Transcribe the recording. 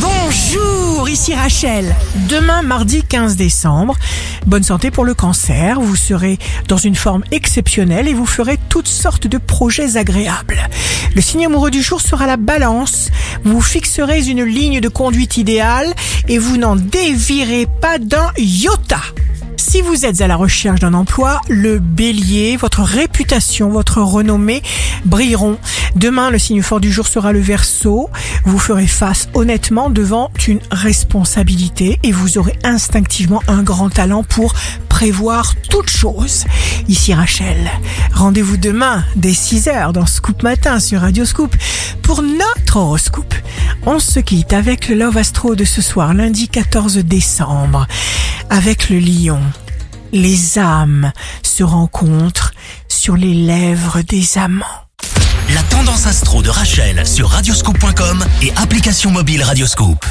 Bonjour, ici Rachel. Demain, mardi 15 décembre, bonne santé pour le cancer. Vous serez dans une forme exceptionnelle et vous ferez toutes sortes de projets agréables. Le signe amoureux du jour sera la balance. Vous fixerez une ligne de conduite idéale et vous n'en dévirez pas d'un iota. Si vous êtes à la recherche d'un emploi, le bélier, votre réputation, votre renommée brilleront. Demain, le signe fort du jour sera le verso. Vous ferez face honnêtement devant une responsabilité et vous aurez instinctivement un grand talent pour prévoir toute chose. Ici Rachel. Rendez-vous demain dès 6h dans Scoop Matin sur Radio Scoop pour notre horoscope. On se quitte avec le Love Astro de ce soir, lundi 14 décembre, avec le lion. Les âmes se rencontrent sur les lèvres des amants. La tendance astro de Rachel sur radioscope.com et application mobile Radioscope.